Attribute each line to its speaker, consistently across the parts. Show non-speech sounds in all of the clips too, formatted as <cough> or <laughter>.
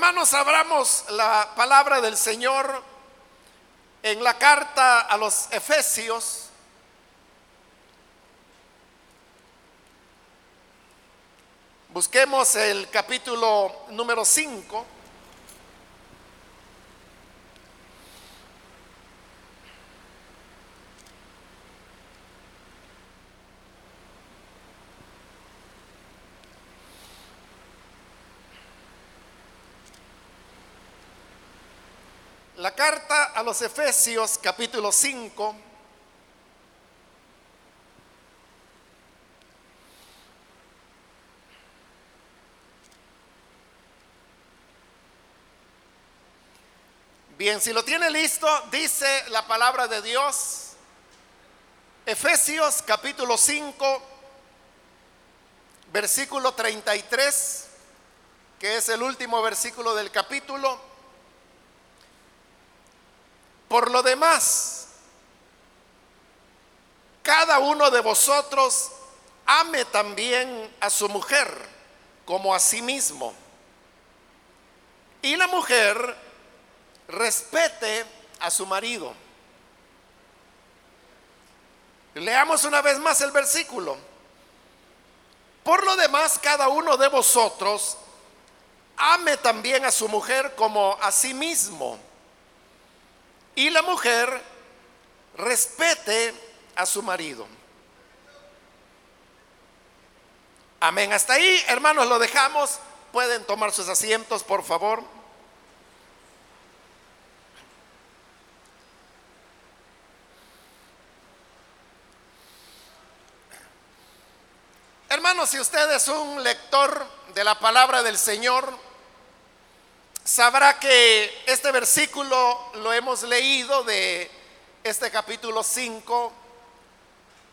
Speaker 1: Hermanos, abramos la palabra del Señor en la carta a los Efesios. Busquemos el capítulo número 5. Carta a los Efesios capítulo 5. Bien, si lo tiene listo, dice la palabra de Dios, Efesios capítulo 5, versículo 33, que es el último versículo del capítulo. Por lo demás, cada uno de vosotros ame también a su mujer como a sí mismo. Y la mujer respete a su marido. Leamos una vez más el versículo. Por lo demás, cada uno de vosotros ame también a su mujer como a sí mismo y la mujer respete a su marido. Amén. Hasta ahí, hermanos, lo dejamos. Pueden tomar sus asientos, por favor. Hermanos, si usted es un lector de la palabra del Señor, sabrá que este versículo lo hemos leído de este capítulo 5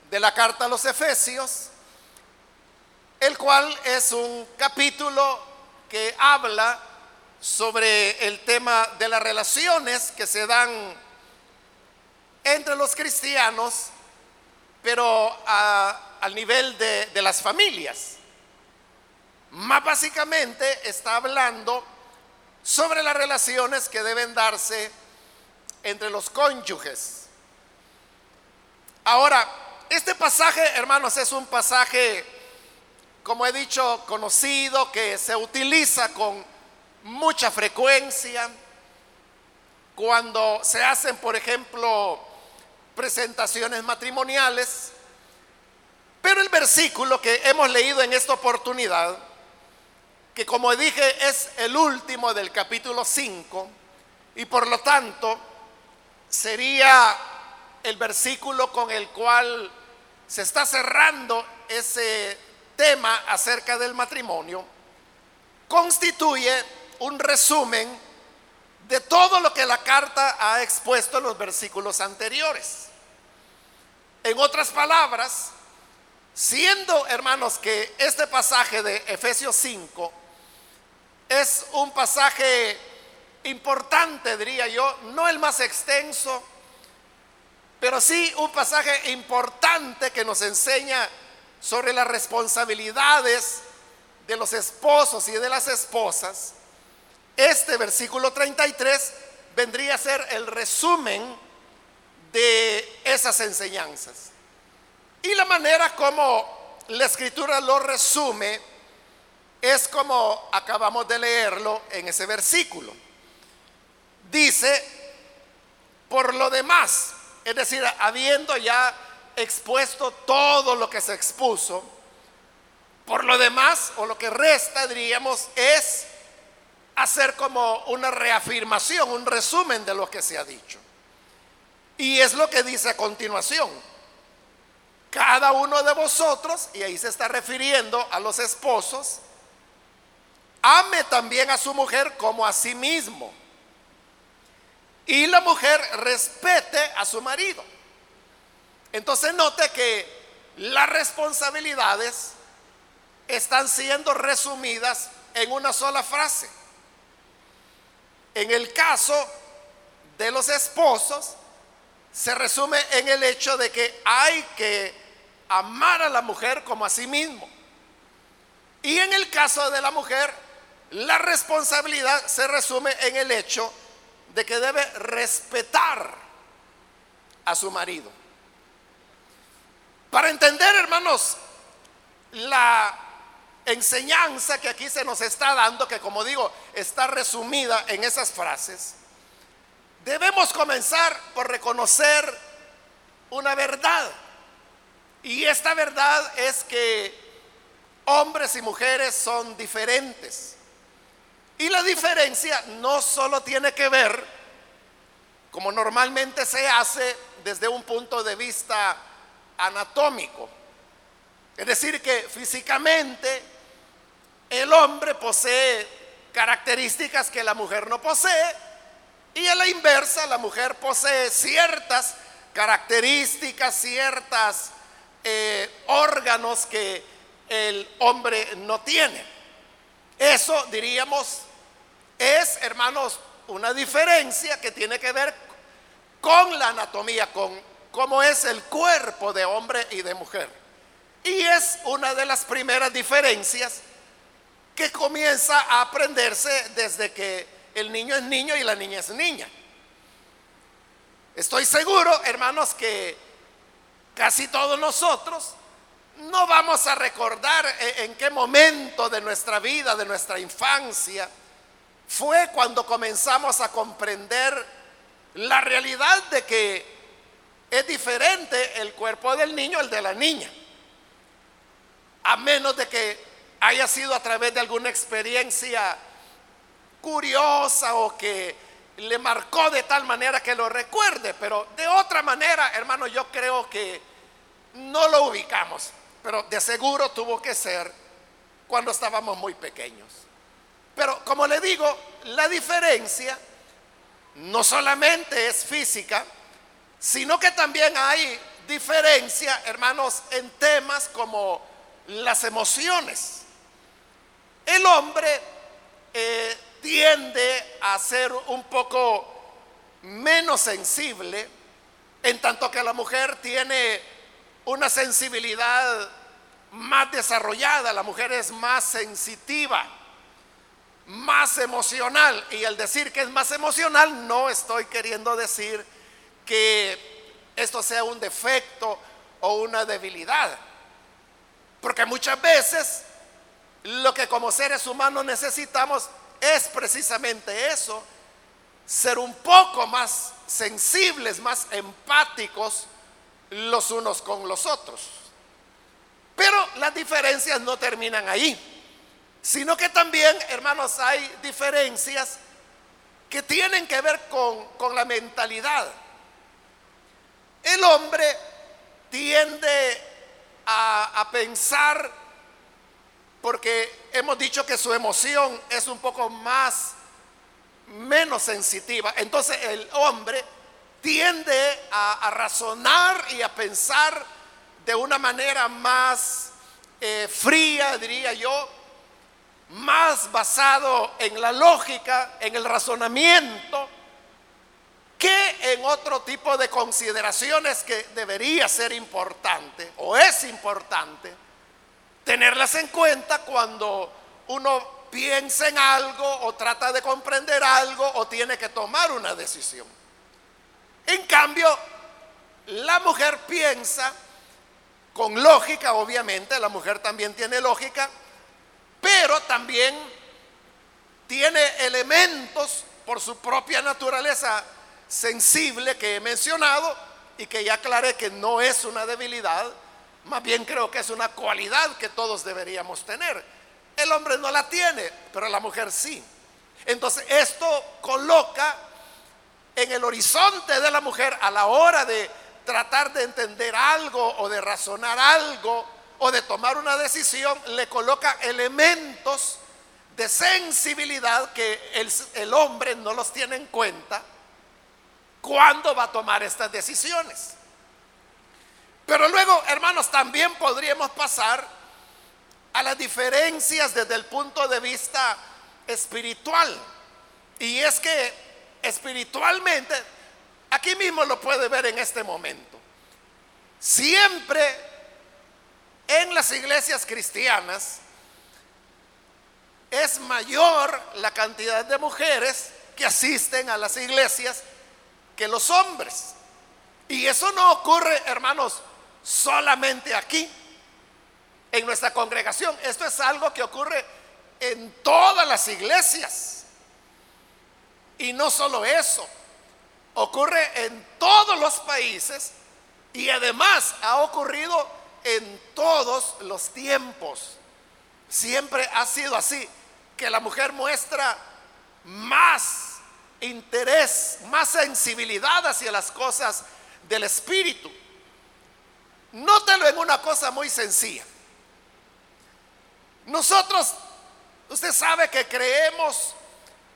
Speaker 1: de la carta a los Efesios, el cual es un capítulo que habla sobre el tema de las relaciones que se dan entre los cristianos, pero al nivel de, de las familias. Más básicamente está hablando sobre las relaciones que deben darse entre los cónyuges. Ahora, este pasaje, hermanos, es un pasaje, como he dicho, conocido, que se utiliza con mucha frecuencia cuando se hacen, por ejemplo, presentaciones matrimoniales. Pero el versículo que hemos leído en esta oportunidad que como dije es el último del capítulo 5 y por lo tanto sería el versículo con el cual se está cerrando ese tema acerca del matrimonio, constituye un resumen de todo lo que la carta ha expuesto en los versículos anteriores. En otras palabras, siendo hermanos que este pasaje de Efesios 5 es un pasaje importante, diría yo, no el más extenso, pero sí un pasaje importante que nos enseña sobre las responsabilidades de los esposos y de las esposas. Este versículo 33 vendría a ser el resumen de esas enseñanzas. Y la manera como la escritura lo resume, es como acabamos de leerlo en ese versículo. Dice, por lo demás, es decir, habiendo ya expuesto todo lo que se expuso, por lo demás, o lo que resta, diríamos, es hacer como una reafirmación, un resumen de lo que se ha dicho. Y es lo que dice a continuación. Cada uno de vosotros, y ahí se está refiriendo a los esposos, ame también a su mujer como a sí mismo. Y la mujer respete a su marido. Entonces note que las responsabilidades están siendo resumidas en una sola frase. En el caso de los esposos, se resume en el hecho de que hay que amar a la mujer como a sí mismo. Y en el caso de la mujer, la responsabilidad se resume en el hecho de que debe respetar a su marido. Para entender, hermanos, la enseñanza que aquí se nos está dando, que como digo, está resumida en esas frases, debemos comenzar por reconocer una verdad. Y esta verdad es que hombres y mujeres son diferentes. Y la diferencia no solo tiene que ver, como normalmente se hace desde un punto de vista anatómico. Es decir, que físicamente el hombre posee características que la mujer no posee y a la inversa la mujer posee ciertas características, ciertas eh, órganos que el hombre no tiene. Eso diríamos es, hermanos, una diferencia que tiene que ver con la anatomía, con cómo es el cuerpo de hombre y de mujer. Y es una de las primeras diferencias que comienza a aprenderse desde que el niño es niño y la niña es niña. Estoy seguro, hermanos, que casi todos nosotros no vamos a recordar e-, en qué momento de nuestra vida, de nuestra infancia, fue cuando comenzamos a comprender la realidad de que es diferente el cuerpo del niño al de la niña. A menos de que haya sido a través de alguna experiencia curiosa o que le marcó de tal manera que lo recuerde, pero de otra manera, hermano, yo creo que no lo ubicamos, pero de seguro tuvo que ser cuando estábamos muy pequeños. Pero como le digo, la diferencia no solamente es física, sino que también hay diferencia, hermanos, en temas como las emociones. El hombre eh, tiende a ser un poco menos sensible, en tanto que la mujer tiene una sensibilidad más desarrollada, la mujer es más sensitiva más emocional. Y al decir que es más emocional, no estoy queriendo decir que esto sea un defecto o una debilidad. Porque muchas veces lo que como seres humanos necesitamos es precisamente eso, ser un poco más sensibles, más empáticos los unos con los otros. Pero las diferencias no terminan ahí sino que también, hermanos, hay diferencias que tienen que ver con, la mentalidad. El hombre tiende a, a pensar, porque hemos dicho que su emoción es un poco más, menos sensitiva. Entonces el hombre tiende a, razonar y a pensar de una manera más eh, fría, diría yo, más basado en la lógica, en el razonamiento, que en otro tipo de consideraciones que debería ser importante o es importante tenerlas en cuenta cuando uno piensa en algo o trata de comprender algo o tiene que tomar una decisión. En cambio, la mujer piensa con lógica, obviamente, la mujer también tiene lógica, pero también tiene elementos por su propia naturaleza sensible que he mencionado y que ya aclaré que no es una debilidad, más bien creo que es una cualidad que todos deberíamos tener. El hombre no la tiene, pero la mujer sí. Entonces esto coloca en el horizonte de la mujer a la hora de tratar de entender algo o de razonar algo o de tomar una decisión, le coloca elementos de sensibilidad que el, hombre no los tiene en cuenta cuando va a tomar estas decisiones. Pero luego, hermanos, también podríamos pasar a las diferencias desde el punto de vista espiritual. Y es que espiritualmente, aquí mismo lo puede ver en este momento, siempre en las iglesias cristianas es mayor la cantidad de mujeres que asisten a las iglesias que los hombres. Y eso no ocurre, hermanos, solamente aquí, en nuestra congregación. Esto es algo que ocurre en todas las iglesias. Y no solo eso, ocurre en todos los países y además ha ocurrido en todos los tiempos. Siempre ha sido así, que la mujer muestra más interés, más sensibilidad hacia las cosas del espíritu. Nótelo en una cosa muy sencilla. Nosotros, usted sabe que creemos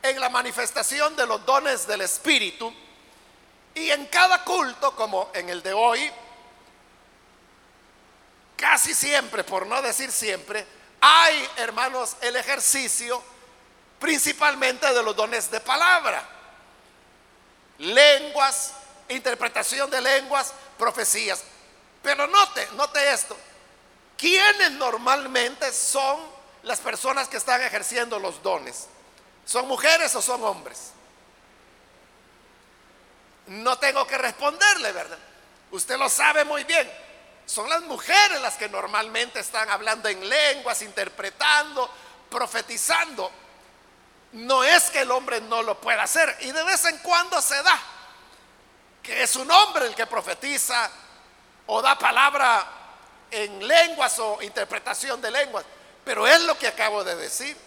Speaker 1: en la manifestación de los dones del espíritu y en cada culto, como en el de hoy, casi siempre, por no decir siempre, hay, hermanos, el ejercicio principalmente de los dones de palabra, lenguas, interpretación de lenguas, profecías. Pero note, note esto, ¿quiénes normalmente son las personas que están ejerciendo los dones? ¿Son mujeres o son hombres? No tengo que responderle, ¿verdad? Usted lo sabe muy bien. Son las mujeres las que normalmente están hablando en lenguas, interpretando, profetizando. No es que el hombre no lo pueda hacer y de vez en cuando se da que es un hombre el que profetiza o da palabra en lenguas o interpretación de lenguas, pero es lo que acabo de decir.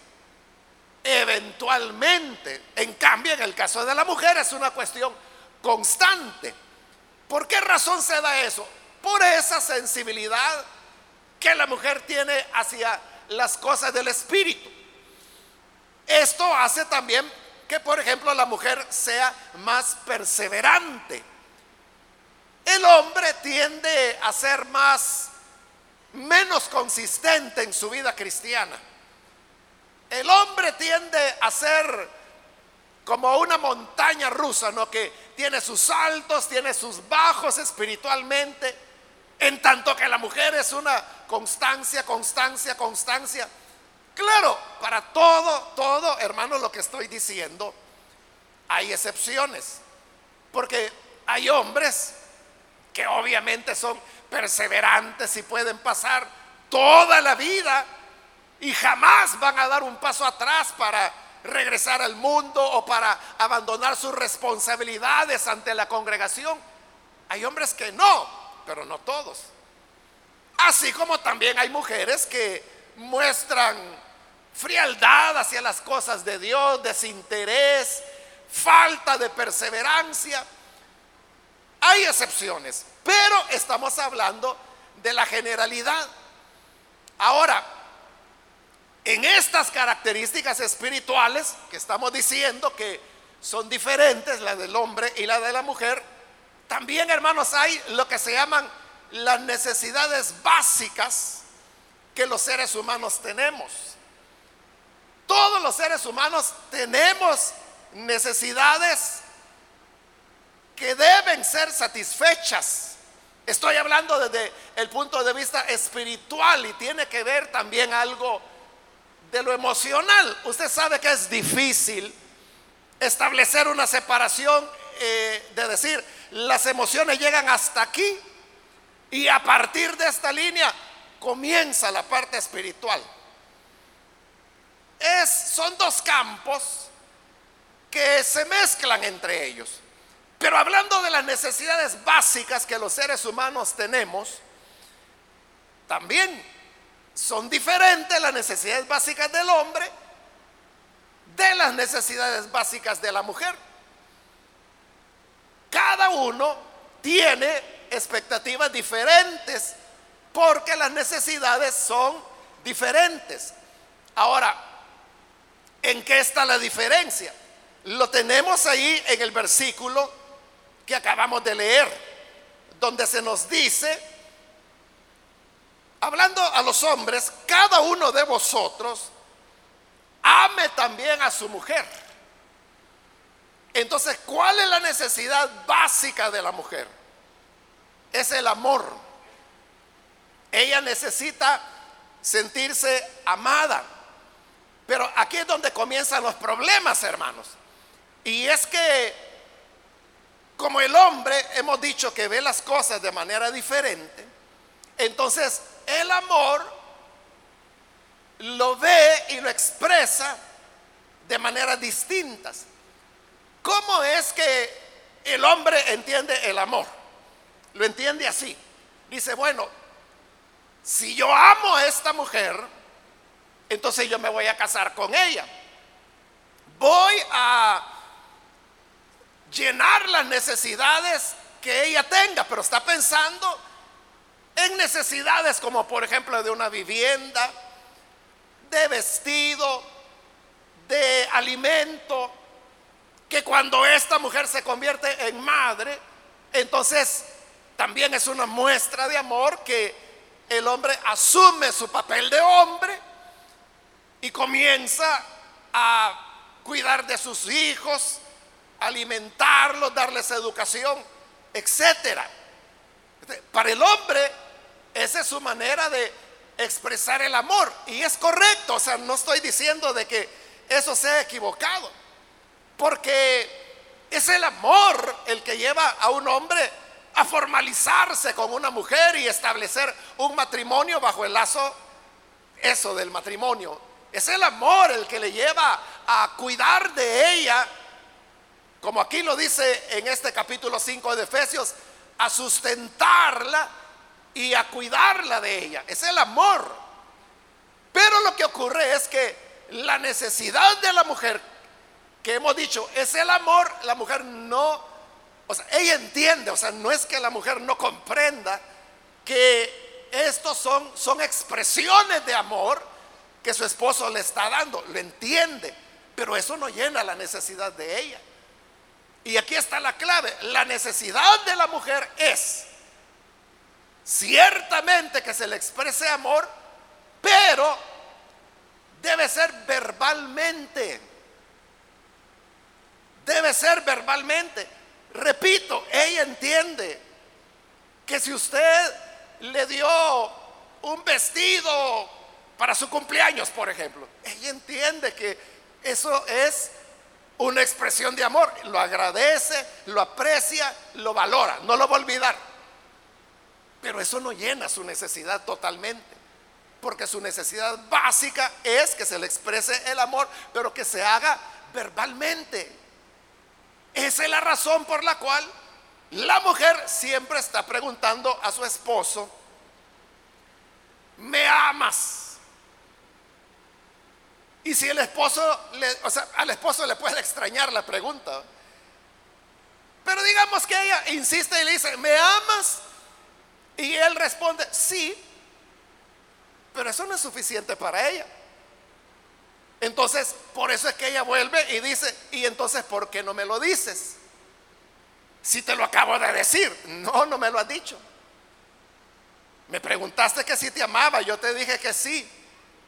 Speaker 1: Eventualmente, en cambio, en el caso de la mujer es una cuestión constante. ¿Por qué razón se da eso? Por esa sensibilidad que la mujer tiene hacia las cosas del espíritu. Esto hace también que, por ejemplo, la mujer sea más perseverante. El hombre tiende a ser más, menos consistente en su vida cristiana. El hombre tiende a ser como una montaña rusa, ¿no? Que tiene sus altos, tiene sus bajos espiritualmente, en tanto que la mujer es una constancia, constancia, constancia. Claro, para todo, todo, hermano, lo que estoy diciendo, hay excepciones, porque hay hombres que obviamente son perseverantes y pueden pasar toda la vida y jamás van a dar un paso atrás para regresar al mundo o para abandonar sus responsabilidades ante la congregación. Hay hombres que no, pero no todos. Así como también hay mujeres que muestran frialdad hacia las cosas de Dios, desinterés, falta de perseverancia. Hay excepciones, pero estamos hablando de la generalidad. Ahora, en estas características espirituales que estamos diciendo que son diferentes, la del hombre y la de la mujer, también hermanos hay lo que se llaman las necesidades básicas que los seres humanos tenemos. Todos los seres humanos tenemos necesidades que deben ser satisfechas. Estoy hablando desde el punto de vista espiritual y tiene que ver también algo de lo emocional. Usted sabe que es difícil establecer una separación eh, de decir, las emociones llegan hasta aquí y a partir de esta línea comienza la parte espiritual. Es, son dos campos que se mezclan entre ellos. Pero hablando de las necesidades básicas que los seres humanos tenemos, también son diferentes las necesidades básicas del hombre de las necesidades básicas de la mujer. Cada uno tiene expectativas diferentes porque las necesidades son diferentes. Ahora, ¿en qué está la diferencia? Lo tenemos ahí en el versículo que acabamos de leer, donde se nos dice hablando a los hombres, cada uno de vosotros ame también a su mujer. Entonces, ¿cuál es la necesidad básica de la mujer? Es el amor. Ella necesita sentirse amada. Pero aquí es donde comienzan los problemas, hermanos. Y es que, como el hombre hemos dicho que ve las cosas de manera diferente, entonces el amor lo ve y lo expresa de maneras distintas. ¿Cómo es que el hombre entiende el amor? Lo entiende así. Dice, bueno, si yo amo a esta mujer, entonces yo me voy a casar con ella. Voy a llenar las necesidades que ella tenga, pero está pensando en necesidades como por ejemplo de una vivienda, de vestido, de alimento, que cuando esta mujer se convierte en madre, entonces también es una muestra de amor que el hombre asume su papel de hombre y comienza a cuidar de sus hijos, alimentarlos, darles educación, etcétera. Para el hombre, esa es su manera de expresar el amor. Y es correcto, o sea, no estoy diciendo de que eso sea equivocado. Porque es el amor el que lleva a un hombre a formalizarse con una mujer y establecer un matrimonio bajo el lazo, eso del matrimonio. Es el amor el que le lleva a cuidar de ella, como aquí lo dice en este capítulo 5 de Efesios, a sustentarla y a cuidarla de ella. Es el amor. Pero lo que ocurre es que la necesidad de la mujer, que hemos dicho, es el amor, la mujer no, o sea, ella entiende, o sea, no es que la mujer no comprenda que estos son, son expresiones de amor que su esposo le está dando, lo entiende, pero eso no llena la necesidad de ella. Y aquí está la clave, la necesidad de la mujer es Ciertamente que se le exprese amor, pero debe ser verbalmente. Debe ser verbalmente. Repito, ella entiende que si usted le dio un vestido para su cumpleaños, por ejemplo, ella entiende que eso es una expresión de amor. Lo agradece, lo aprecia, lo valora, no lo va a olvidar. Pero eso no llena su necesidad totalmente. Porque su necesidad básica es que se le exprese el amor, pero que se haga verbalmente. Esa es la razón por la cual la mujer siempre está preguntando a su esposo, ¿me amas? Y si el esposo, le, o sea, al esposo le puede extrañar la pregunta. Pero digamos que ella insiste y le dice, ¿me amas? Y él responde, sí, pero eso no es suficiente para ella. Entonces, por eso es que ella vuelve y dice, ¿y entonces por qué no me lo dices? Si te lo acabo de decir, no, no me lo has dicho. Me preguntaste que si te amaba, yo te dije que sí.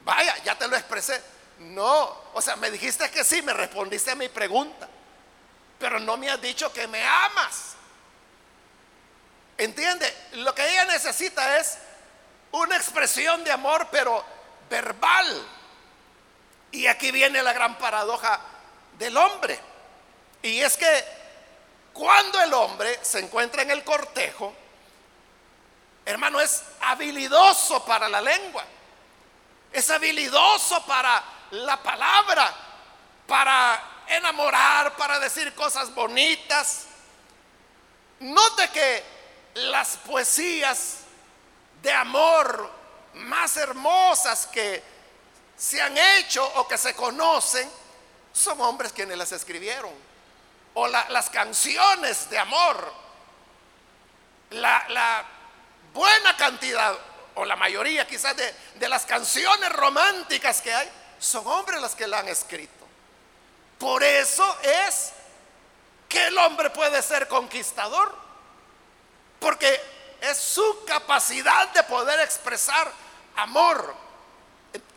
Speaker 1: Vaya, ya te lo expresé. No, o sea, me dijiste que sí, me respondiste a mi pregunta, pero no me has dicho que me amas. ¿Entiende? Lo que ella necesita es una expresión de amor, pero verbal. Y aquí viene la gran paradoja del hombre. Y es que cuando el hombre se encuentra en el cortejo, hermano, es habilidoso para la lengua. Es habilidoso para la palabra, para enamorar, para decir cosas bonitas. Note que las poesías de amor más hermosas que se han hecho o que se conocen, son hombres quienes las escribieron. O las canciones de amor, la, buena cantidad, o la mayoría quizás de, las canciones románticas que hay, son hombres las que la han escrito. Por eso es que el hombre puede ser conquistador. Porque es su capacidad de poder expresar amor.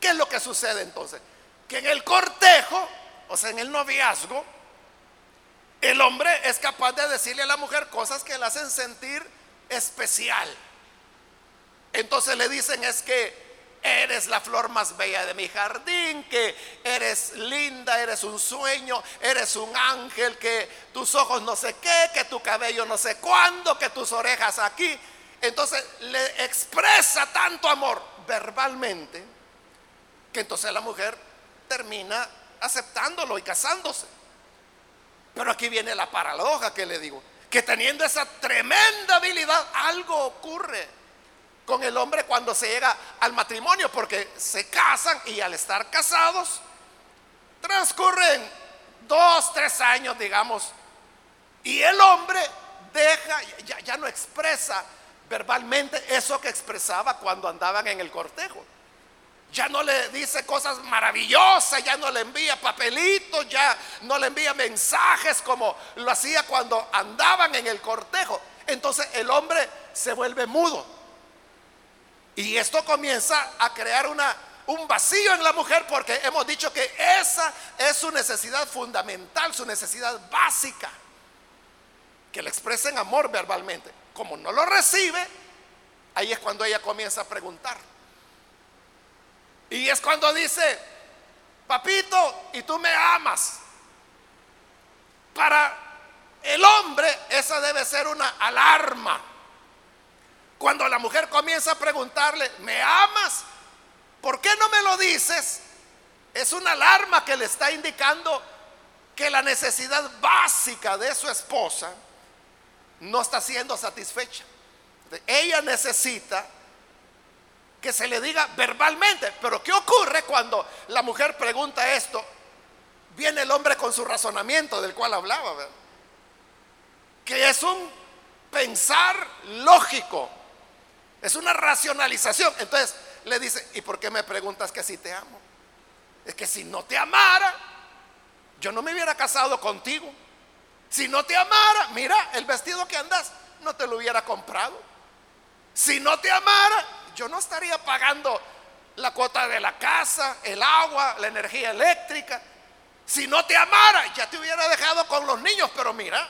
Speaker 1: ¿Qué es lo que sucede entonces? Que en el cortejo, o sea, en el noviazgo, el hombre es capaz de decirle a la mujer cosas que la hacen sentir especial. Entonces le dicen es que eres la flor más bella de mi jardín, que eres linda, eres un sueño, eres un ángel, que tus ojos no sé qué, que tu cabello no sé cuándo, que tus orejas aquí. Entonces le expresa tanto amor verbalmente que entonces la mujer termina aceptándolo y casándose. Pero aquí viene la paradoja que le digo, que teniendo esa tremenda habilidad, algo ocurre con el hombre cuando se llega al matrimonio, porque se casan y al estar casados, transcurren dos, tres años, digamos, y el hombre deja, ya, no expresa verbalmente eso que expresaba cuando andaban en el cortejo. Ya no le dice cosas maravillosas, ya no le envía papelitos, ya no le envía mensajes como lo hacía cuando andaban en el cortejo. Entonces el hombre se vuelve mudo. Y esto comienza a crear un vacío en la mujer porque hemos dicho que esa es su necesidad fundamental, su necesidad básica. Que le expresen amor verbalmente. Como no lo recibe, ahí es cuando ella comienza a preguntar. Y es cuando dice, papito, y tú me amas. Para el hombre esa debe ser una alarma. Cuando la mujer comienza a preguntarle, ¿me amas? ¿Por qué no me lo dices? Es una alarma que le está indicando que la necesidad básica de su esposa no está siendo satisfecha. Ella necesita que se le diga verbalmente. Pero ¿qué ocurre cuando la mujer pregunta esto? Viene el hombre con su razonamiento del cual hablaba, que es un pensar lógico, es una racionalización. Entonces le dice, ¿y por qué me preguntas que si te amo? Es que si no te amara, yo no me hubiera casado contigo. Si no te amara, mira, el vestido que andas, no te lo hubiera comprado. Si no te amara, yo no estaría pagando la cuota de la casa, el agua, la energía eléctrica. Si no te amara, ya te hubiera dejado con los niños, pero mira,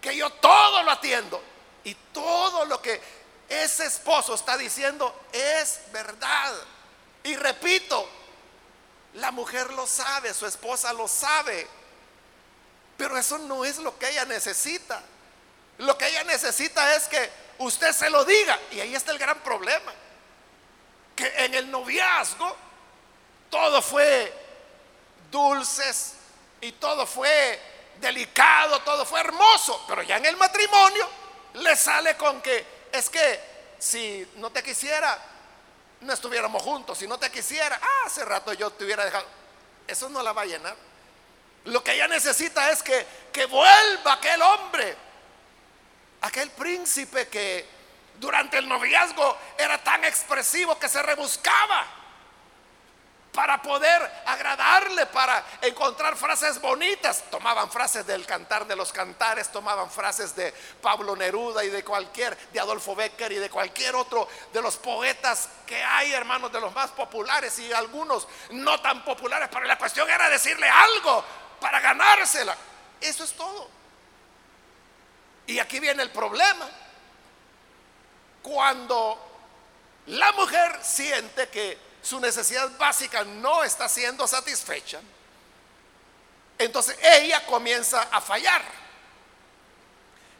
Speaker 1: que yo todo lo atiendo y todo lo que ese esposo está diciendo es verdad. Y repito, la mujer lo sabe, su esposa lo sabe, pero eso no es lo que ella necesita. Lo que ella necesita es que usted se lo diga. Y ahí está el gran problema. Que en el noviazgo todo fue dulces y todo fue delicado, todo fue hermoso. Pero ya en el matrimonio le sale con que es que si no te quisiera, no estuviéramos juntos. Si no te quisiera, ah, hace rato yo te hubiera dejado. Eso no la va a llenar. Lo que ella necesita es que, que vuelva aquel hombre Aquel príncipe que durante el noviazgo era tan expresivo que se rebuscaba para poder agradarle, para encontrar frases bonitas. Tomaban frases del cantar de los cantares, tomaban frases de Pablo Neruda y de cualquier, de Adolfo Becker y de cualquier otro de los poetas que hay, hermanos, de los más populares y algunos no tan populares, pero la cuestión era decirle algo para ganársela. Eso es todo. Y aquí viene el problema. Cuando la mujer siente que su necesidad básica no está siendo satisfecha, entonces ella comienza a fallar.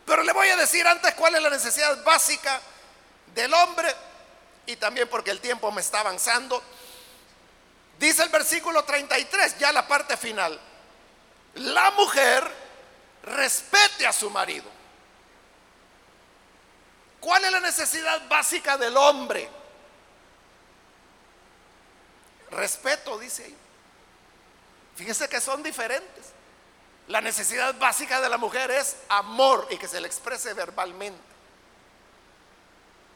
Speaker 1: Pero le voy a decir antes cuál es la necesidad básica del hombre y también porque el tiempo me está avanzando. Dice el versículo 33, ya la parte final. La mujer respete a su marido. ¿Cuál es la necesidad básica del hombre? Respeto, dice ahí. Fíjense que son diferentes. La necesidad básica de la mujer es amor y que se le exprese verbalmente.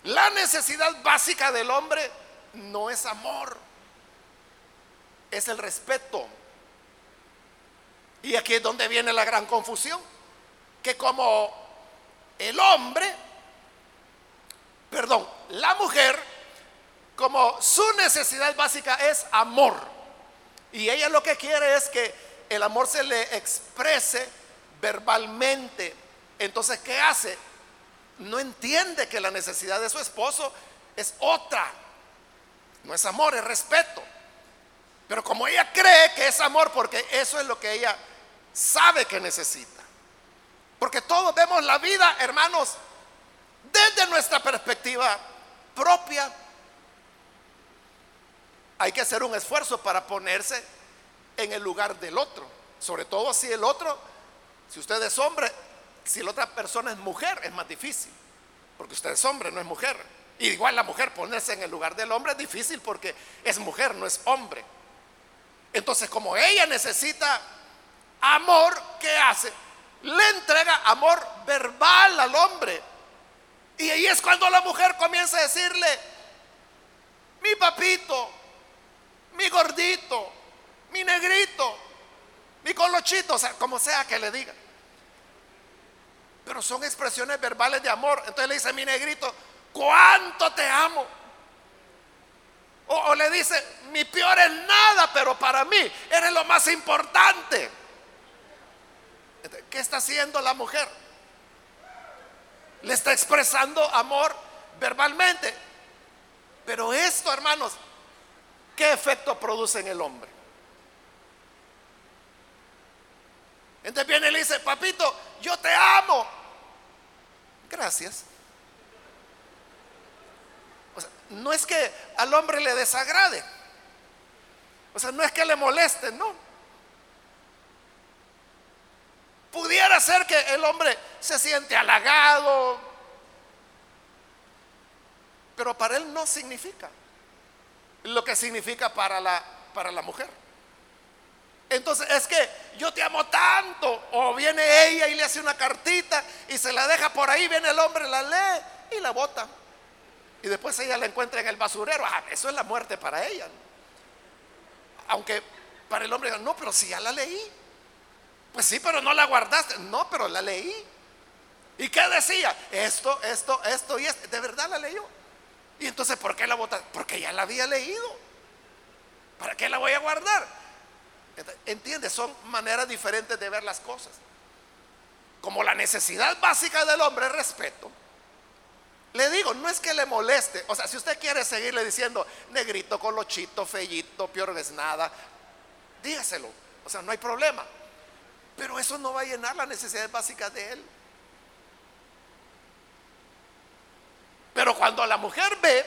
Speaker 1: La necesidad básica del hombre no es amor, es el respeto. Y aquí es donde viene la gran confusión, que como el hombre perdón, la mujer, como su necesidad básica es amor, y ella lo que quiere es que el amor se le exprese verbalmente. Entonces, ¿qué hace? No entiende que la necesidad de su esposo es otra. No es amor, es respeto. Pero como ella cree que es amor, porque eso es lo que ella sabe que necesita. Porque todos vemos la vida, hermanos, desde nuestra perspectiva propia. Hay que hacer un esfuerzo para ponerse en el lugar del otro. Sobre todo si el otro, si usted es hombre, si la otra persona es mujer, es más difícil. Porque usted es hombre, no es mujer. Igual la mujer ponerse en el lugar del hombre es difícil porque es mujer, no es hombre. Entonces, como ella necesita amor, ¿qué hace? Le entrega amor verbal al hombre. Y ahí es cuando la mujer comienza a decirle, mi papito, mi gordito, mi negrito, mi colochito, o sea, como sea que le diga. Pero son expresiones verbales de amor. Entonces le dice, mi negrito, ¿cuánto te amo? O, le dice, mi peor es nada, pero para mí eres lo más importante. ¿Qué está haciendo la mujer? Le está expresando amor verbalmente. Pero esto, hermanos, ¿qué efecto produce en el hombre? Entonces viene y le dice, papito, yo te amo. Gracias. no es que al hombre le desagrade. O sea, no es que le moleste, no. Pudiera ser que el hombre se siente halagado, pero para él no significa lo que significa para la, para la mujer. Entonces es que yo te amo tanto. O viene ella y le hace una cartita y se la deja por ahí, viene el hombre, la lee y la bota. Y después ella la encuentra en el basurero. Ah, eso es la muerte para ella. Aunque para el hombre, no, pero si ya la leí. Pues sí, pero no la guardaste. No, pero la leí. ¿Y qué decía? Esto, esto, esto y esto. De verdad la leyó. Y entonces, ¿por qué la bota? Porque ya la había leído. ¿Para qué la voy a guardar? ¿Entiendes? Son maneras diferentes de ver las cosas. Como la necesidad básica del hombre es respeto. Le digo, no es que le moleste. O sea, si usted quiere seguirle diciendo negrito, colochito, fellito, peor es nada, dígaselo. O sea, no hay problema. Pero eso no va a llenar las necesidades básicas de él. Pero cuando la mujer ve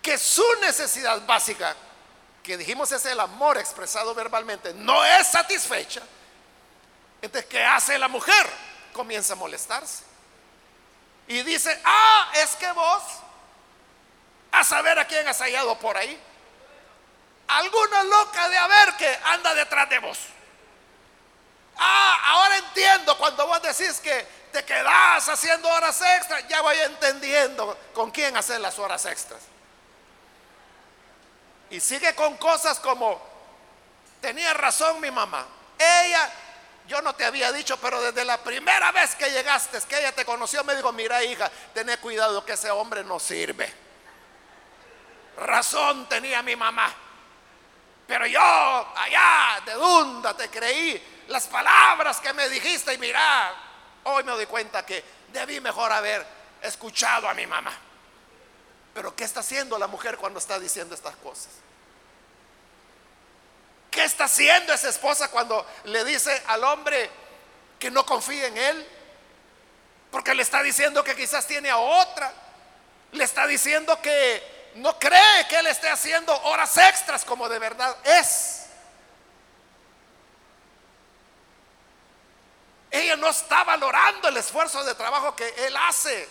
Speaker 1: que su necesidad básica que dijimos es el amor expresado verbalmente, no es satisfecha, entonces, ¿qué hace la mujer? Comienza a molestarse. Y dice, ah, es que vos, a saber a quién has hallado por ahí, alguna loca de haber que anda detrás de vos. Ah, ahora entiendo cuando vos decís que te quedás haciendo horas extras, ya voy entendiendo con quién hacer las horas extras. Y sigue con cosas como, tenía razón mi mamá. Ella, yo no te había dicho, pero desde la primera vez que llegaste, que ella te conoció, me dijo, mira hija, ten cuidado que ese hombre no sirve. Razón tenía mi mamá. Pero yo, allá, de Dunda, te creí las palabras que me dijiste y mira, hoy me doy cuenta que debí mejor haber escuchado a mi mamá. Pero ¿qué está haciendo la mujer cuando está diciendo estas cosas? ¿Qué está haciendo esa esposa cuando le dice al hombre que no confíe en él? Porque le está diciendo que quizás tiene a otra. Le está diciendo que no cree que él esté haciendo horas extras como de verdad es. Ella no está valorando el esfuerzo de trabajo que él hace.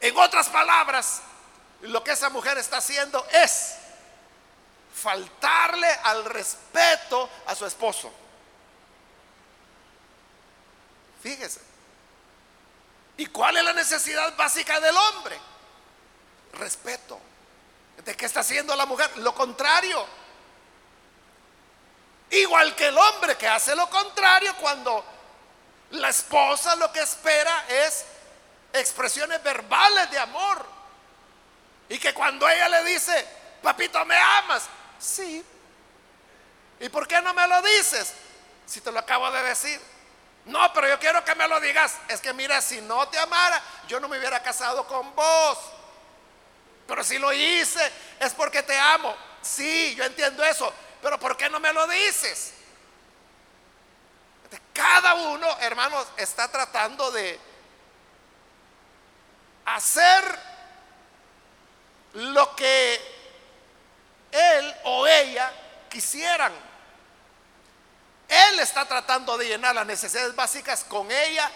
Speaker 1: En otras palabras, lo que esa mujer está haciendo es faltarle al respeto a su esposo. Fíjese. ¿Y cuál es la necesidad básica del hombre? Respeto. ¿De qué está haciendo la mujer? Lo contrario. Igual que el hombre que hace lo contrario cuando la esposa lo que espera es expresiones verbales de amor. Y que cuando ella le dice, papito, ¿me amas? Sí. ¿Y por qué no me lo dices? Si te lo acabo de decir. No, pero yo quiero que me lo digas. Es que mira, si no te amara, yo no me hubiera casado con vos. Pero si lo hice es porque te amo. Sí, yo entiendo eso. Pero ¿por qué no me lo dices? Cada uno, hermanos, está tratando de hacer lo que él o ella quisieran. Él está tratando de llenar las necesidades básicas con ella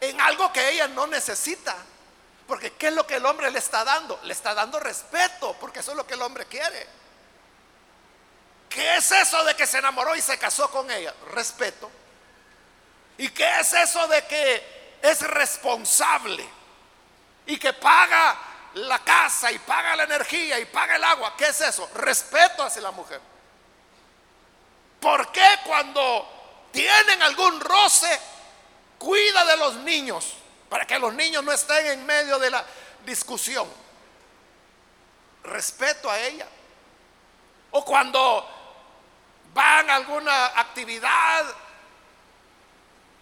Speaker 1: en algo que ella no necesita. Porque ¿qué es lo que el hombre le está dando? Le está dando respeto, porque eso es lo que el hombre quiere. ¿Qué es eso de que se enamoró y se casó con ella? Respeto. ¿Y qué es eso de que es responsable y que paga la casa y paga la energía y paga el agua? ¿Qué es eso? Respeto hacia la mujer. ¿Por qué cuando tienen algún roce, cuida de los niños? Para que los niños no estén en medio de la discusión. Respeto a ella. O cuando van a alguna actividad,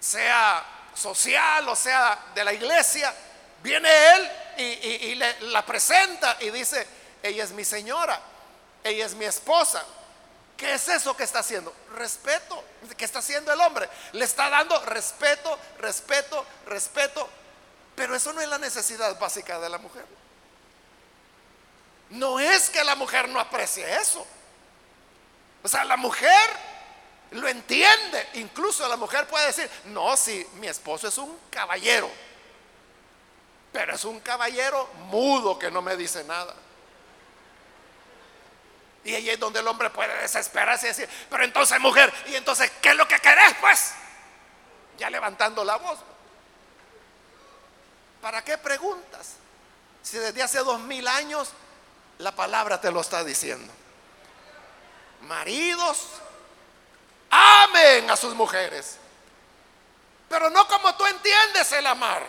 Speaker 1: sea social o sea de la iglesia, viene él y, la presenta y dice, ella es mi señora, ella es mi esposa. ¿Qué es eso que está haciendo? Respeto. ¿Qué está haciendo el hombre? Le está dando respeto, respeto, respeto. Pero eso no es la necesidad básica de la mujer. No es que la mujer no aprecie eso. O sea, la mujer lo entiende. Incluso la mujer puede decir, no, si mi esposo es un caballero. Pero es un caballero mudo que no me dice nada. Y ahí es donde el hombre puede desesperarse y decir, pero entonces mujer, ¿y entonces qué es lo que querés pues? Ya levantando la voz. ¿Para qué preguntas? Si desde hace dos mil años la palabra te lo está diciendo. Maridos, amen a sus mujeres. Pero no como tú entiendes el amar.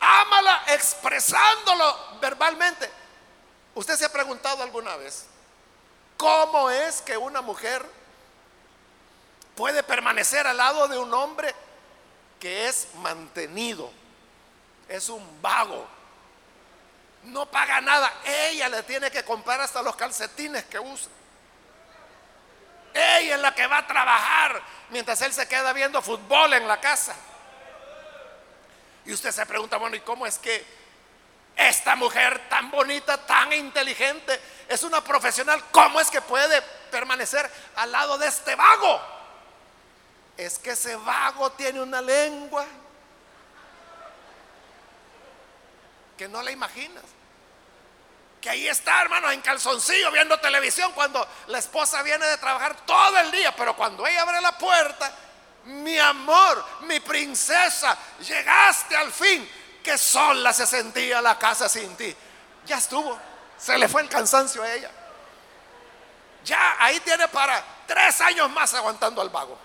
Speaker 1: Ámala expresándolo verbalmente. ¿Usted se ha preguntado alguna vez cómo es que una mujer puede permanecer al lado de un hombre que es mantenido? Es un vago. No paga nada. Ella le tiene que comprar hasta los calcetines que usa. Ella es la que va a trabajar mientras él se queda viendo fútbol en la casa. Y usted se pregunta, bueno, ¿y cómo es que esta mujer tan bonita, tan inteligente, es una profesional. ¿Cómo es que puede permanecer al lado de este vago? Es que ese vago tiene una lengua que no la imaginas. Que ahí está, hermano, en calzoncillo viendo televisión cuando la esposa viene de trabajar todo el día, pero cuando ella abre la puerta, mi amor, mi princesa, llegaste al fin que sola se sentía la casa sin ti. Ya estuvo, se le fue el cansancio a ella. Ya ahí tiene para tres años más aguantando al vago.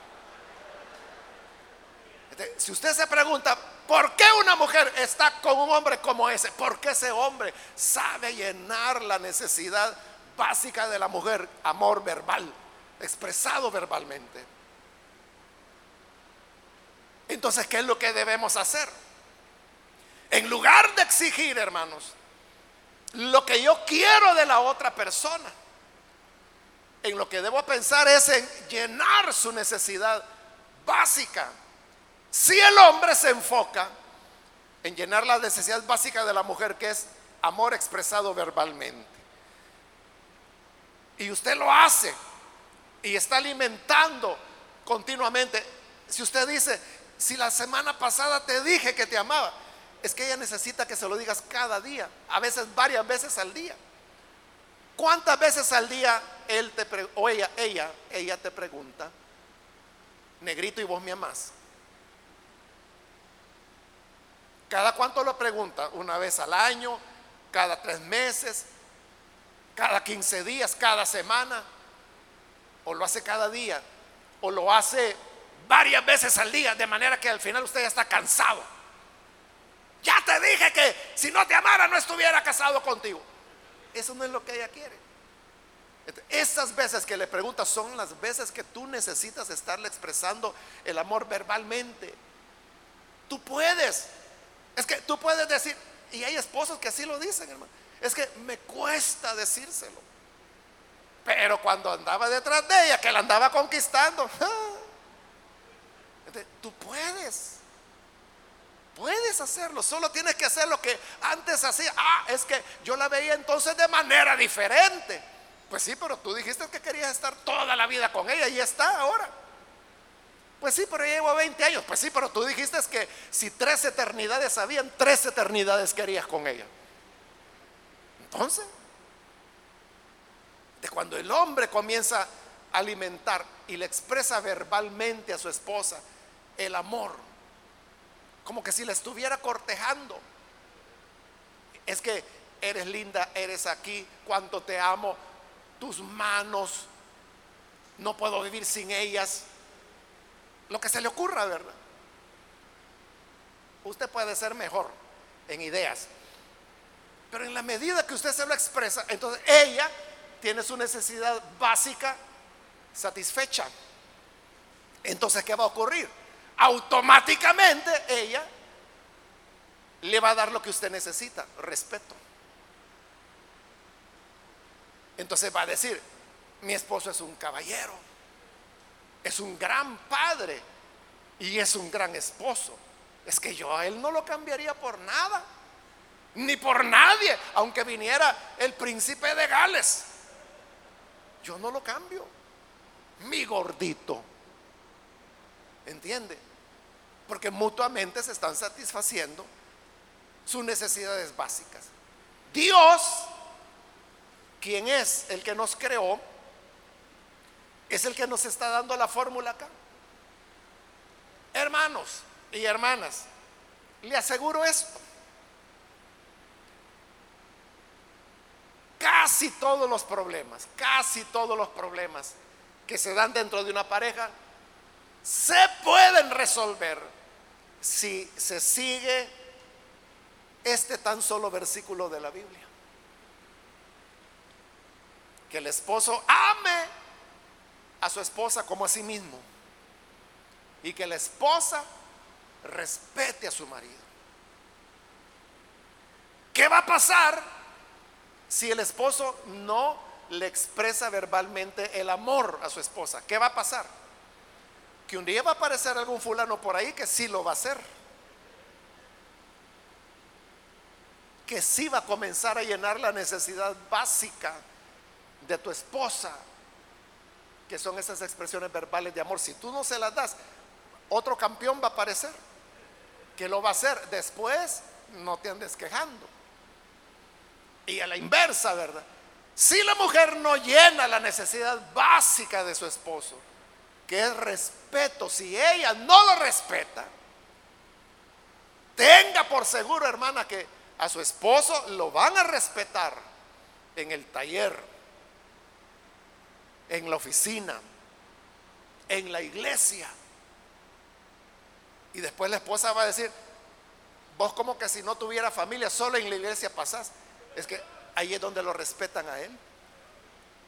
Speaker 1: Este, si usted se pregunta, ¿por qué una mujer está con un hombre como ese? Porque ese hombre sabe llenar la necesidad básica de la mujer, amor verbal, expresado verbalmente. Entonces, ¿qué es lo que debemos hacer? En lugar de exigir, hermanos, lo que yo quiero de la otra persona, en lo que debo pensar es en llenar su necesidad básica. Si el hombre se enfoca en llenar la necesidad básica de la mujer, que es amor expresado verbalmente, y usted lo hace y está alimentando continuamente, si usted dice, si la semana pasada te dije que te amaba, es que ella necesita que se lo digas cada día, a veces varias veces al día. ¿Cuántas veces al día él te o ella, ella, ella te pregunta, negrito y vos me amás? ¿Cada cuánto lo pregunta? ¿Una vez al año? ¿Cada tres meses? ¿Cada 15 días? ¿Cada semana? ¿O lo hace cada día? ¿O lo hace varias veces al día? De manera que al final usted ya está cansado ya te dije que si no te amara no estuviera casado contigo. Eso no es lo que ella quiere. Esas veces que le preguntas son las veces que tú necesitas estarle expresando el amor verbalmente. Tú puedes. Es que tú puedes decir, Y hay esposos que así lo dicen, hermano. Es que me cuesta decírselo. Pero cuando andaba detrás de ella, que la andaba conquistando, <laughs> tú puedes. Puedes hacerlo, solo tienes que hacer lo que antes hacía. Ah, es que yo la veía entonces de manera diferente. Pues sí, pero tú dijiste que querías estar toda la vida con ella y está ahora. Pues sí, pero llevo 20 años. Pues sí, pero tú dijiste que si tres eternidades habían, tres eternidades querías con ella. Entonces, de cuando el hombre comienza a alimentar y le expresa verbalmente a su esposa el amor, como que si la estuviera cortejando, es que eres linda, eres aquí, cuánto te amo, tus manos, no puedo vivir sin ellas, lo que se le ocurra, ¿verdad? Usted puede ser mejor en ideas, pero en la medida que usted se lo expresa, entonces ella tiene su necesidad básica satisfecha. Entonces, ¿qué va a ocurrir? Automáticamente ella le va a dar lo que usted necesita, respeto. Entonces va a decir, mi esposo es un caballero, es un gran padre y es un gran esposo. Es que yo a él no lo cambiaría por nada, ni por nadie, aunque viniera el príncipe de Gales. Yo no lo cambio. Mi gordito. ¿Entiende? Porque mutuamente se están satisfaciendo sus necesidades básicas. Dios quien es el que nos creó, es el que nos está dando la fórmula acá. Hermanos y hermanas, le aseguro esto. Casi todos los problemas, casi todos los problemas que se dan dentro de una pareja se pueden resolver si se sigue este tan solo versículo de la Biblia que el esposo ame a su esposa como a sí mismo y que la esposa respete a su marido. ¿Qué va a pasar si el esposo no le expresa verbalmente el amor a su esposa? ¿Qué va a pasar? Que un día va a aparecer algún fulano por ahí que sí lo va a hacer. Que sí va a comenzar a llenar la necesidad básica de tu esposa, que son esas expresiones verbales de amor, si tú no se las das, otro campeón va a aparecer, que lo va a hacer. Después no te andes quejando. Y a la inversa, ¿verdad? Si la mujer no llena la necesidad básica de su esposo, que es respeto, si ella no lo respeta, tenga por seguro, hermana, que a su esposo lo van a respetar en el taller en la oficina, en la iglesia. Y después la esposa va a decir, vos como que si no tuviera familia, solo en la iglesia pasás. Es que ahí es donde lo respetan a él.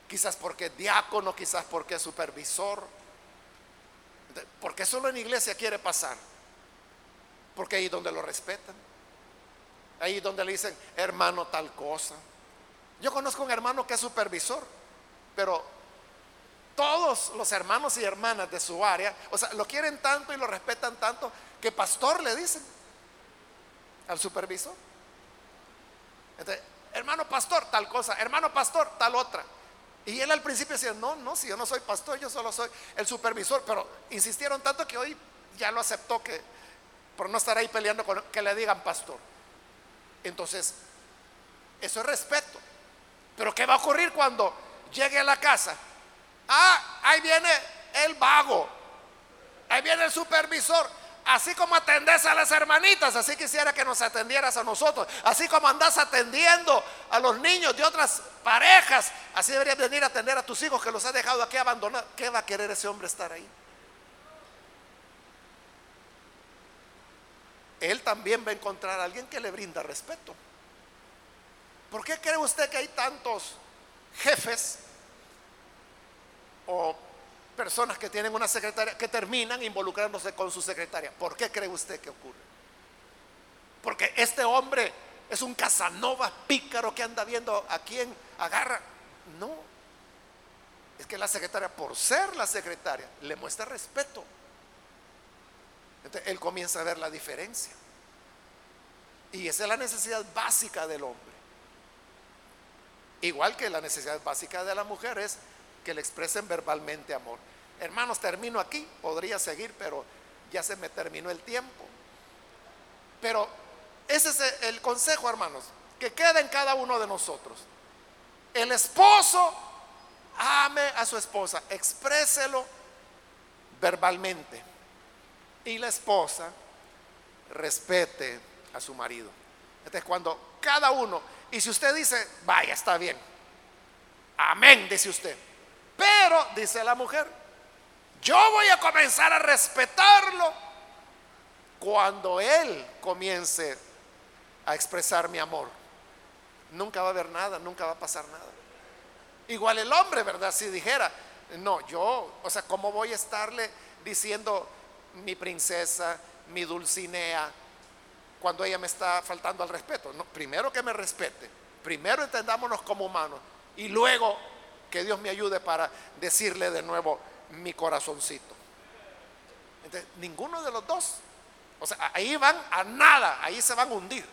Speaker 1: Quizás porque es diácono, quizás porque es supervisor. Porque solo en iglesia quiere pasar? Porque ahí donde lo respetan. Ahí donde le dicen, hermano tal cosa. Yo conozco un hermano que es supervisor, pero todos los hermanos y hermanas de su área, o sea, lo quieren tanto y lo respetan tanto que pastor le dicen al supervisor. hermano pastor, tal cosa, hermano pastor, tal otra. Y él al principio decía, no, no, si yo no soy pastor, yo solo soy el supervisor, pero insistieron tanto que hoy ya lo aceptó que por no estar ahí peleando con que le digan pastor. Entonces, eso es respeto. Pero ¿qué va a ocurrir cuando llegue a la casa Ah, ahí viene el vago. Ahí viene el supervisor. Así como atendes a las hermanitas, así quisiera que nos atendieras a nosotros. Así como andas atendiendo a los niños de otras parejas, así deberías venir a atender a tus hijos que los has dejado aquí abandonados. ¿Qué va a querer ese hombre estar ahí? Él también va a encontrar a alguien que le brinda respeto. ¿Por qué cree usted que hay tantos jefes o personas que tienen una secretaria que terminan involucrándose con su secretaria. ¿Por qué cree usted que ocurre? Porque este hombre es un Casanova pícaro que anda viendo a quién agarra. No, es que la secretaria, por ser la secretaria, le muestra respeto. Entonces, él comienza a ver la diferencia. Y esa es la necesidad básica del hombre. Igual que la necesidad básica de la mujer es que le expresen verbalmente amor. Hermanos, termino aquí, podría seguir, pero ya se me terminó el tiempo. Pero ese es el consejo, hermanos, que queda en cada uno de nosotros. El esposo ame a su esposa, expréselo verbalmente. Y la esposa respete a su marido. Entonces, cuando cada uno, y si usted dice, vaya, está bien, amén, dice usted. Pero, dice la mujer, yo voy a comenzar a respetarlo cuando él comience a expresar mi amor. Nunca va a haber nada, nunca va a pasar nada. Igual el hombre, ¿verdad? Si dijera, no, yo, o sea, ¿cómo voy a estarle diciendo mi princesa, mi dulcinea, cuando ella me está faltando al respeto? Primero que me respete, primero entendámonos como humanos y luego que Dios me ayude para decirle de nuevo mi corazoncito. Entonces, ninguno de los dos, o sea, ahí van a nada, ahí se van a hundir.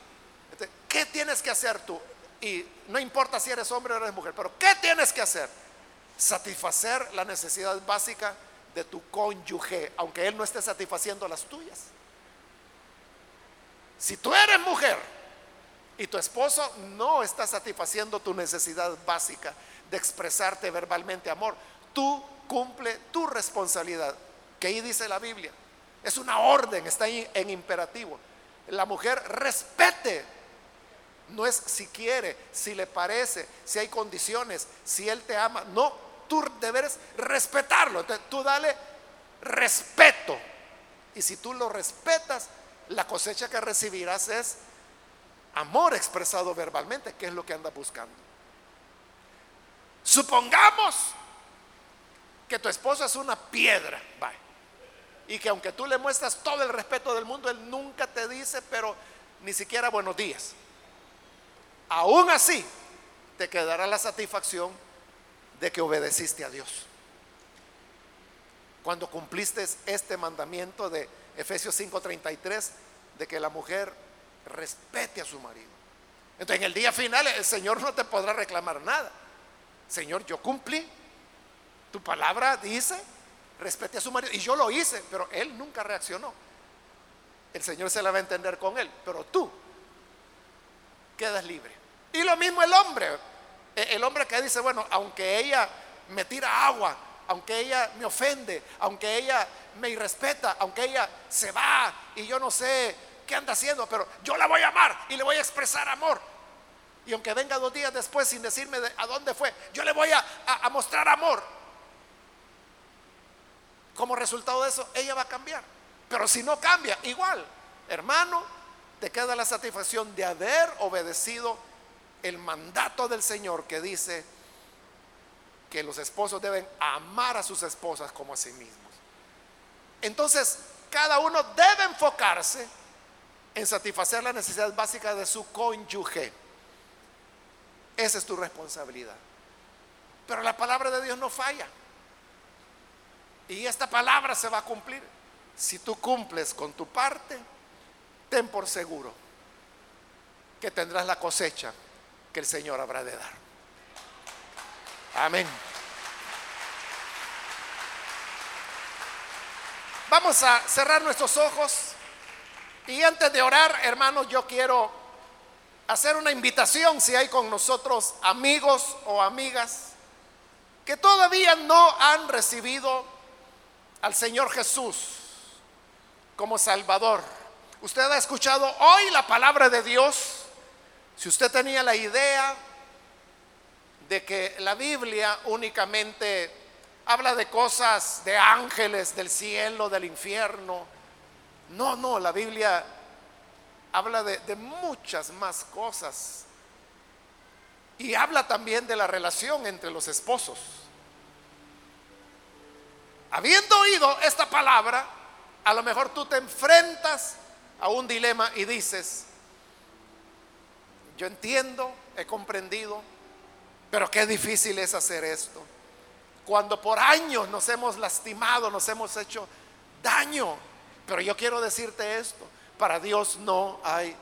Speaker 1: Entonces, ¿qué tienes que hacer tú? Y no importa si eres hombre o eres mujer, pero ¿qué tienes que hacer? Satisfacer la necesidad básica de tu cónyuge, aunque él no esté satisfaciendo las tuyas. Si tú eres mujer y tu esposo no está satisfaciendo tu necesidad básica de expresarte verbalmente amor, tú cumple tu responsabilidad, que ahí dice la Biblia. Es una orden, está ahí en imperativo. La mujer respete no es si quiere, si le parece, si hay condiciones, si él te ama. No, tú deberes respetarlo. tú dale respeto. Y si tú lo respetas, la cosecha que recibirás es amor expresado verbalmente, que es lo que anda buscando. Supongamos que tu esposo es una piedra, y que aunque tú le muestras todo el respeto del mundo, él nunca te dice, pero ni siquiera buenos días aún así te quedará la satisfacción de que obedeciste a Dios. Cuando cumpliste este mandamiento de Efesios 5:33, de que la mujer respete a su marido. Entonces en el día final el Señor no te podrá reclamar nada. Señor, yo cumplí. Tu palabra dice, respete a su marido. Y yo lo hice, pero él nunca reaccionó. El Señor se la va a entender con él, pero tú quedas libre. Y lo mismo el hombre. E, el hombre que dice, bueno, aunque ella me tira agua, aunque ella me ofende, aunque ella me irrespeta, aunque ella se va y yo no sé qué anda haciendo, pero yo la voy a amar y le voy a expresar amor. Y aunque venga dos días después sin decirme a dónde fue, yo le voy a, a mostrar amor. Como resultado de eso, ella va a cambiar. Pero si no cambia, igual, hermano, te queda la satisfacción de haber obedecido el mandato del Señor que dice que los esposos deben amar a sus esposas como a sí mismos. Entonces, cada uno debe enfocarse en satisfacer la necesidad básica de su cónyuge. Esa es tu responsabilidad. Pero la palabra de Dios no falla. Y esta palabra se va a cumplir. Si tú cumples con tu parte, ten por seguro que tendrás la cosecha que el Señor habrá de dar. Amén. Vamos a cerrar nuestros ojos y antes de orar, hermanos, yo quiero hacer una invitación si hay con nosotros amigos o amigas que todavía no han recibido al Señor Jesús como Salvador. Usted ha escuchado hoy la palabra de Dios si usted tenía la idea de que la Biblia únicamente habla de cosas de ángeles, del cielo, del infierno, no, no, la Biblia habla de, muchas más cosas. Y habla también de la relación entre los esposos. Habiendo oído esta palabra, a lo mejor tú te enfrentas a un dilema y dices, Yo entiendo, he comprendido, pero qué difícil es hacer esto. Cuando por años nos hemos lastimado, nos hemos hecho daño. Pero yo quiero decirte esto, para Dios no hay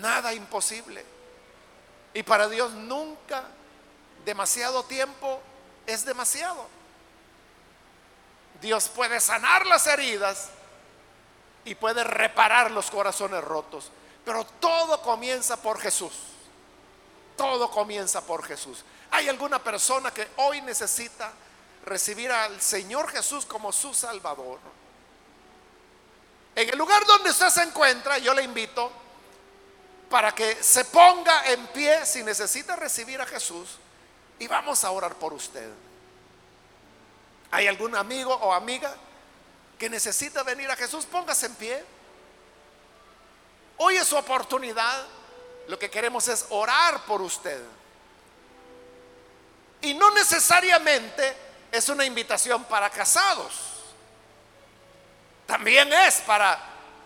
Speaker 1: nada imposible. Y para Dios nunca demasiado tiempo es demasiado. Dios puede sanar las heridas y puede reparar los corazones rotos. Pero todo comienza por Jesús. Todo comienza por Jesús. ¿Hay alguna persona que hoy necesita recibir al Señor Jesús como su Salvador? En el lugar donde usted se encuentra, yo le invito para que se ponga en pie si necesita recibir a Jesús y vamos a orar por usted. ¿Hay algún amigo o amiga que necesita venir a Jesús? Póngase en pie. Hoy es su oportunidad. Lo que queremos es orar por usted. Y no necesariamente es una invitación para casados. También es para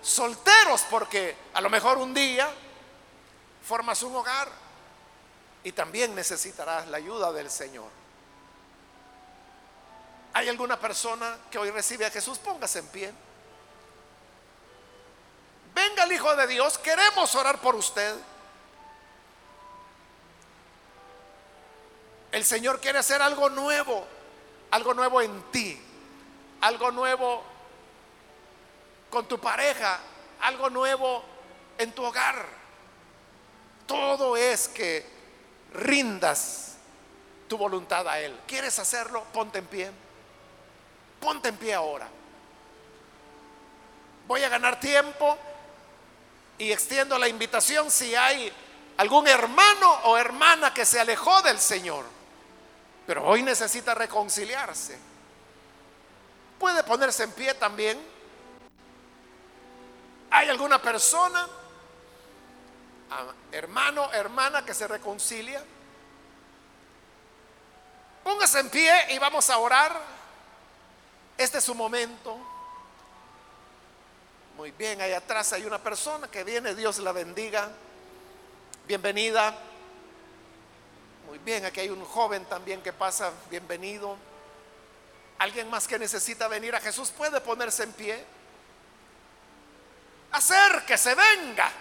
Speaker 1: solteros, porque a lo mejor un día formas un hogar y también necesitarás la ayuda del Señor. ¿Hay alguna persona que hoy recibe a Jesús? Póngase en pie. Venga el Hijo de Dios, queremos orar por usted. El Señor quiere hacer algo nuevo, algo nuevo en ti, algo nuevo con tu pareja, algo nuevo en tu hogar. Todo es que rindas tu voluntad a Él. ¿Quieres hacerlo? Ponte en pie. Ponte en pie ahora. Voy a ganar tiempo y extiendo la invitación si hay algún hermano o hermana que se alejó del Señor pero hoy necesita reconciliarse. Puede ponerse en pie también. ¿Hay alguna persona, hermano, hermana, que se reconcilia? Póngase en pie y vamos a orar. Este es su momento. Muy bien, ahí atrás hay una persona que viene, Dios la bendiga. Bienvenida. Muy bien, aquí hay un joven también que pasa, bienvenido. Alguien más que necesita venir a Jesús puede ponerse en pie. Hacer que se venga.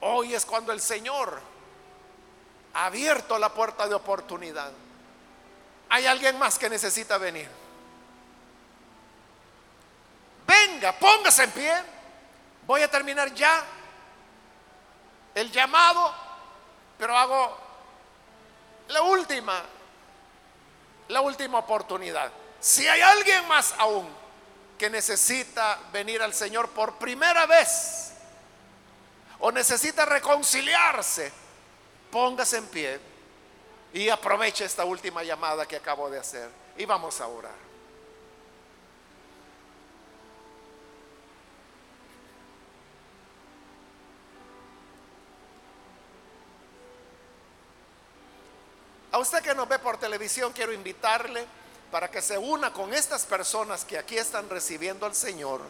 Speaker 1: Hoy es cuando el Señor ha abierto la puerta de oportunidad. Hay alguien más que necesita venir. Venga, póngase en pie. Voy a terminar ya el llamado, pero hago la última, la última oportunidad. Si hay alguien más aún que necesita venir al Señor por primera vez o necesita reconciliarse, póngase en pie y aproveche esta última llamada que acabo de hacer y vamos a orar. A usted que nos ve por televisión, quiero invitarle para que se una con estas personas que aquí están recibiendo al Señor.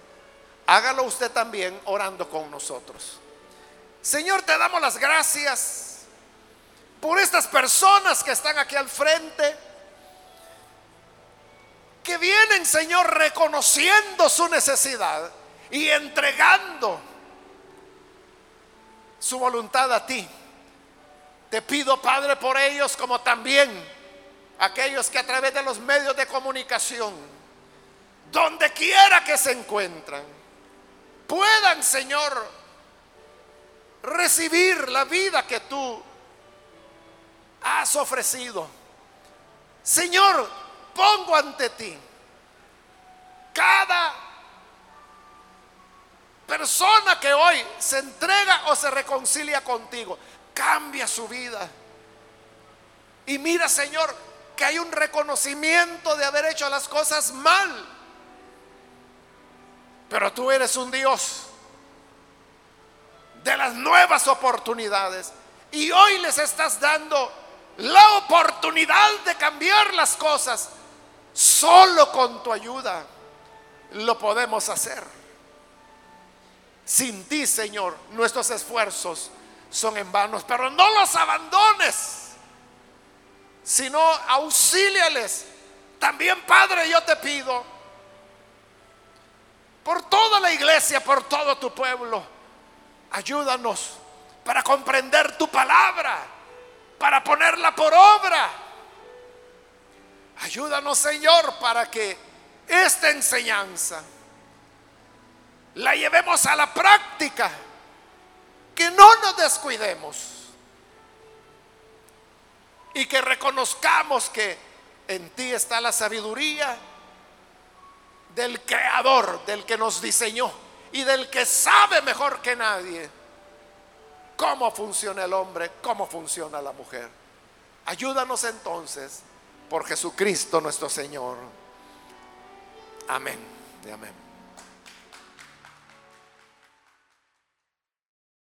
Speaker 1: Hágalo usted también orando con nosotros. Señor, te damos las gracias por estas personas que están aquí al frente, que vienen, Señor, reconociendo su necesidad y entregando su voluntad a ti. Te pido, Padre, por ellos como también aquellos que a través de los medios de comunicación, donde quiera que se encuentran, puedan, Señor, recibir la vida que tú has ofrecido. Señor, pongo ante ti cada persona que hoy se entrega o se reconcilia contigo cambia su vida. Y mira, Señor, que hay un reconocimiento de haber hecho las cosas mal. Pero tú eres un Dios de las nuevas oportunidades. Y hoy les estás dando la oportunidad de cambiar las cosas. Solo con tu ayuda lo podemos hacer. sin ti, Señor, nuestros esfuerzos son en vanos, pero no los abandones, sino auxíliales. También, Padre, yo te pido por toda la iglesia, por todo tu pueblo, ayúdanos para comprender tu palabra, para ponerla por obra. Ayúdanos, Señor, para que esta enseñanza la llevemos a la práctica, que no nos descuidemos y que reconozcamos que en ti está la sabiduría del creador, del que nos diseñó y del que sabe mejor que nadie cómo funciona el hombre, cómo funciona la mujer. Ayúdanos entonces por Jesucristo nuestro Señor. Amén. Amén.